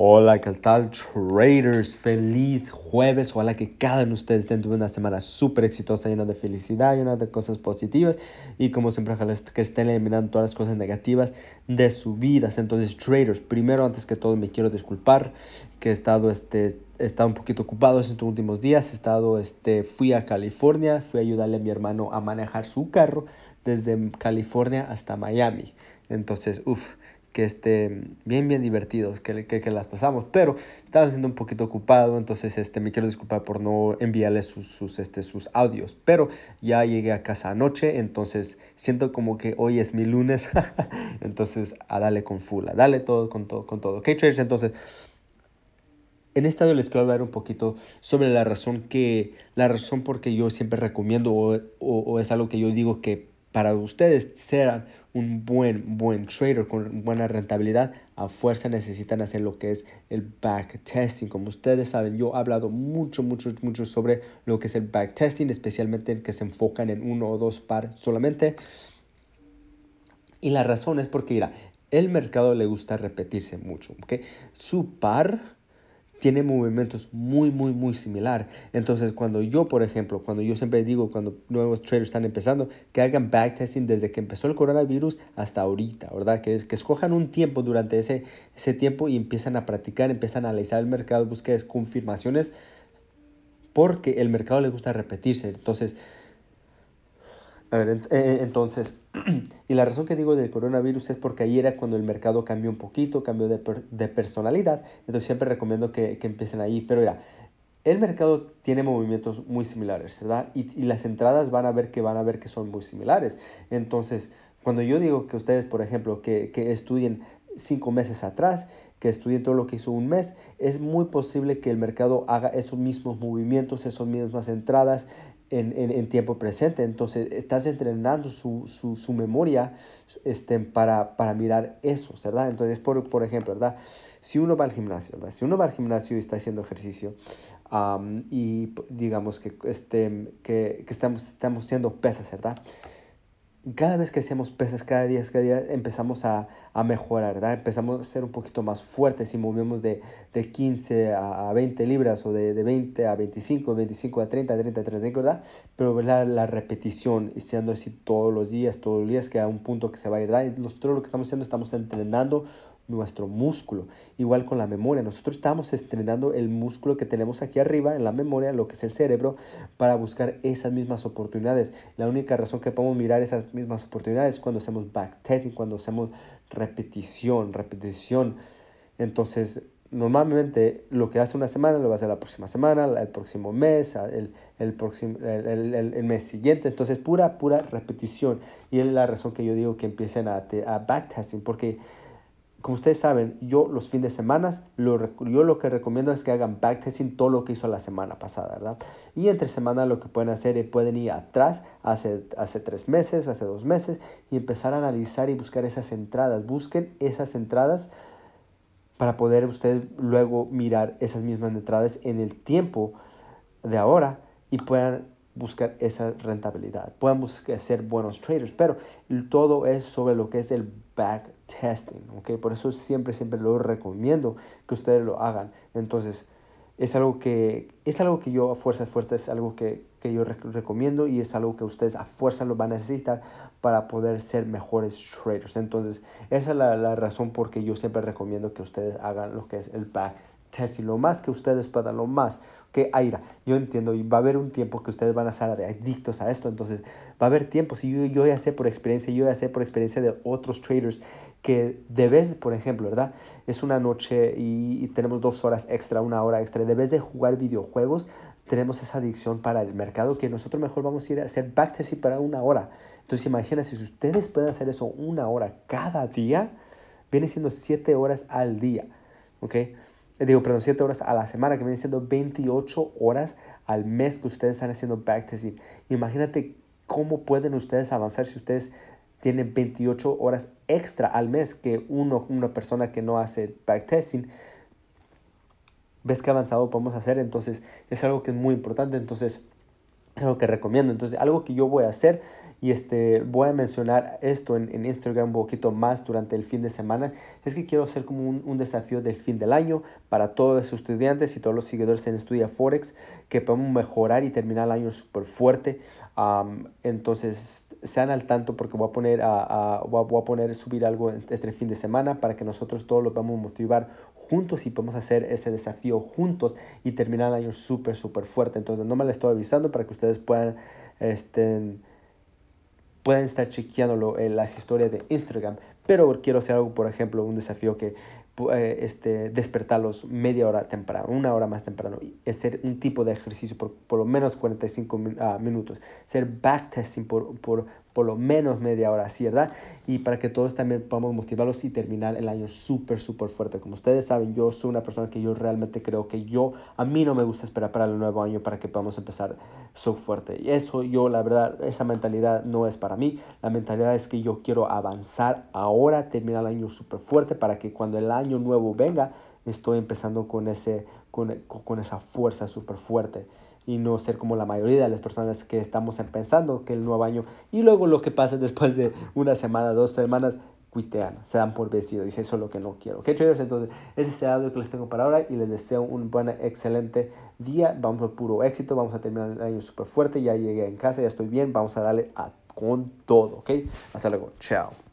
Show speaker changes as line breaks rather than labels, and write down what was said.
Hola, ¿qué tal traders? Feliz jueves. Ojalá que cada uno de ustedes tenga una semana súper exitosa, llena de felicidad, llena de cosas positivas. Y como siempre, que estén eliminando todas las cosas negativas de su vida. Entonces, traders, primero, antes que todo, me quiero disculpar que he estado, este, he estado un poquito ocupado estos últimos días. He estado, este, fui a California, fui a ayudarle a mi hermano a manejar su carro desde California hasta Miami. Entonces, uff que esté bien, bien divertido, que, que, las pasamos, pero estaba siendo un poquito ocupado, entonces este, me quiero disculpar por no enviarles sus, este, sus audios, pero ya llegué a casa anoche, entonces siento como que hoy es mi lunes, entonces a darle con full, a darle todo con todo, con todo. Ok, traders, entonces... En este audio les quiero hablar un poquito sobre la razón que, la razón por que yo siempre recomiendo o, o, o es algo que yo digo que para ustedes sean un buen, buen trader con buena rentabilidad, a fuerza necesitan hacer lo que es el backtesting. Como ustedes saben, yo he hablado mucho, mucho, mucho sobre lo que es el backtesting, especialmente en que se enfocan en uno o dos par solamente. Y la razón es porque, mira, el mercado le gusta repetirse mucho, ¿ok? Su par tiene movimientos muy, muy, muy similar. Entonces, cuando yo, por ejemplo, cuando yo siempre digo, cuando nuevos traders están empezando, que hagan backtesting desde que empezó el coronavirus hasta ahorita, ¿verdad? Que, que escojan un tiempo durante ese, ese tiempo y empiezan a practicar, empiezan a analizar el mercado, busquen confirmaciones, porque el mercado le gusta repetirse. Entonces, a ver, eh, entonces, y la razón que digo del coronavirus es porque ahí era cuando el mercado cambió un poquito, cambió de, de personalidad, entonces siempre recomiendo que, que, empiecen ahí, pero mira, el mercado tiene movimientos muy similares, ¿verdad? Y, y, las entradas van a ver que van a ver que son muy similares. Entonces, cuando yo digo que ustedes, por ejemplo, que, que estudien cinco meses atrás, que estudien todo lo que hizo un mes, es muy posible que el mercado haga esos mismos movimientos, esas mismas entradas, en, en, en, tiempo presente. Entonces, estás entrenando su, su, su memoria este, para, para, mirar eso, ¿verdad? Entonces, por, por, ejemplo, ¿verdad? Si uno va al gimnasio, ¿verdad? Si uno va al gimnasio y está haciendo ejercicio um, y digamos que, este, que, que estamos, estamos haciendo pesas, ¿verdad? Cada vez que hacemos pesas, cada día, cada día empezamos a, a, mejorar, ¿verdad? Empezamos a ser un poquito más fuertes y movemos de, de 15 a, 20 libras o de, de, 20 a 25, 25 a 30, 30 a 35, ¿verdad? Pero ¿verdad? la repetición y siendo así todos los días, todos los días, que a un punto que se va a ir, ¿verdad? Y nosotros lo que estamos haciendo, estamos entrenando nuestro músculo. Igual con la memoria, nosotros estamos estrenando el músculo que tenemos aquí arriba en la memoria, lo que es el cerebro, para buscar esas mismas oportunidades. La única razón que podemos mirar esas mismas oportunidades es cuando hacemos backtesting, cuando hacemos repetición, repetición. Entonces, normalmente lo que hace una semana lo va a hacer la próxima semana, el próximo mes, el, el, próximo, el, el, mes siguiente. Entonces, pura, pura repetición. Y es la razón que yo digo que empiecen a, a backtesting, porque como ustedes saben, yo los fines de semana, lo, yo lo que recomiendo es que hagan backtesting todo lo que hizo la semana pasada, ¿verdad? Y entre semana lo que pueden hacer es pueden ir atrás, hace, hace tres meses, hace dos meses, y empezar a analizar y buscar esas entradas. Busquen esas entradas para poder ustedes luego mirar esas mismas entradas en el tiempo de ahora y puedan buscar esa rentabilidad, puedan buscar ser buenos traders, pero todo es sobre lo que es el backtesting, ¿ok? Por eso siempre, siempre lo recomiendo que ustedes lo hagan. Entonces, es algo que, es algo que yo a fuerza, fuerza, es algo que, que yo recomiendo y es algo que ustedes a fuerza lo van a necesitar para poder ser mejores traders. Entonces, esa es la, la razón por que yo siempre recomiendo que ustedes hagan lo que es el backtesting y lo más que ustedes puedan, lo más que aira. Yo entiendo y va a haber un tiempo que ustedes van a ser adictos a esto, entonces va a haber tiempos y yo, yo ya sé por experiencia, yo ya sé por experiencia de otros traders que debes, por ejemplo, ¿verdad? Es una noche y, y tenemos dos horas extra, una hora extra, debes de jugar videojuegos, tenemos esa adicción para el mercado que nosotros mejor vamos a ir a hacer backtesting para una hora. Entonces imagínense, si ustedes pueden hacer eso una hora cada día, viene siendo siete horas al día, ¿ok? Digo, perdón, 7 horas a la semana, que viene siendo 28 horas al mes que ustedes están haciendo backtesting. Imagínate cómo pueden ustedes avanzar si ustedes tienen 28 horas extra al mes que uno, una persona que no hace backtesting. ¿Ves qué avanzado podemos hacer? Entonces, es algo que es muy importante. Entonces, Es algo que recomiendo. Entonces, algo que yo voy a hacer y este, voy a mencionar esto en, Instagram un poquito más durante el fin de semana, es que quiero hacer como un, desafío del fin del año para todos los estudiantes y todos los seguidores en Estudia Forex, que podemos mejorar y terminar el año súper fuerte. Entonces, sean al tanto porque voy a poner, a, voy a poner subir algo el fin de semana para que nosotros todos lo podamos motivar juntos y podemos hacer ese desafío juntos y terminar el año súper, súper fuerte. Entonces, no me lo estoy avisando para que ustedes puedan estén pueden estar chequeando en las historias de Instagram, pero quiero hacer algo, por ejemplo, un desafío que eh, este, despertarlos media hora temprano, una hora más temprano, y hacer un tipo de ejercicio por por lo menos 45 ah, minutos, hacer backtesting por, por, por lo menos media hora, ¿verdad? Y para que todos también podamos motivarlos y terminar el año súper, súper fuerte. Como ustedes saben, yo soy una persona que yo realmente creo que yo, a mí no me gusta esperar para el nuevo año para que podamos empezar so fuerte. Y eso yo, la verdad, esa mentalidad no es para mí. La mentalidad es que yo quiero avanzar ahora, terminar el año súper fuerte para que cuando el año nuevo venga, estoy empezando con, ese, con, con esa fuerza súper fuerte y no ser como la mayoría de las personas que estamos pensando que el nuevo año y luego lo que pasa después de una semana, dos semanas, cuitean, se dan por vencido y eso es lo que no quiero. ¿Ok, traders? Entonces, ese es el audio que les tengo para ahora y les deseo un buen, excelente día. Vamos a puro éxito, vamos a terminar el año súper fuerte. Ya llegué en casa, ya estoy bien, vamos a darle a, con todo, ¿ok? Hasta luego, chao.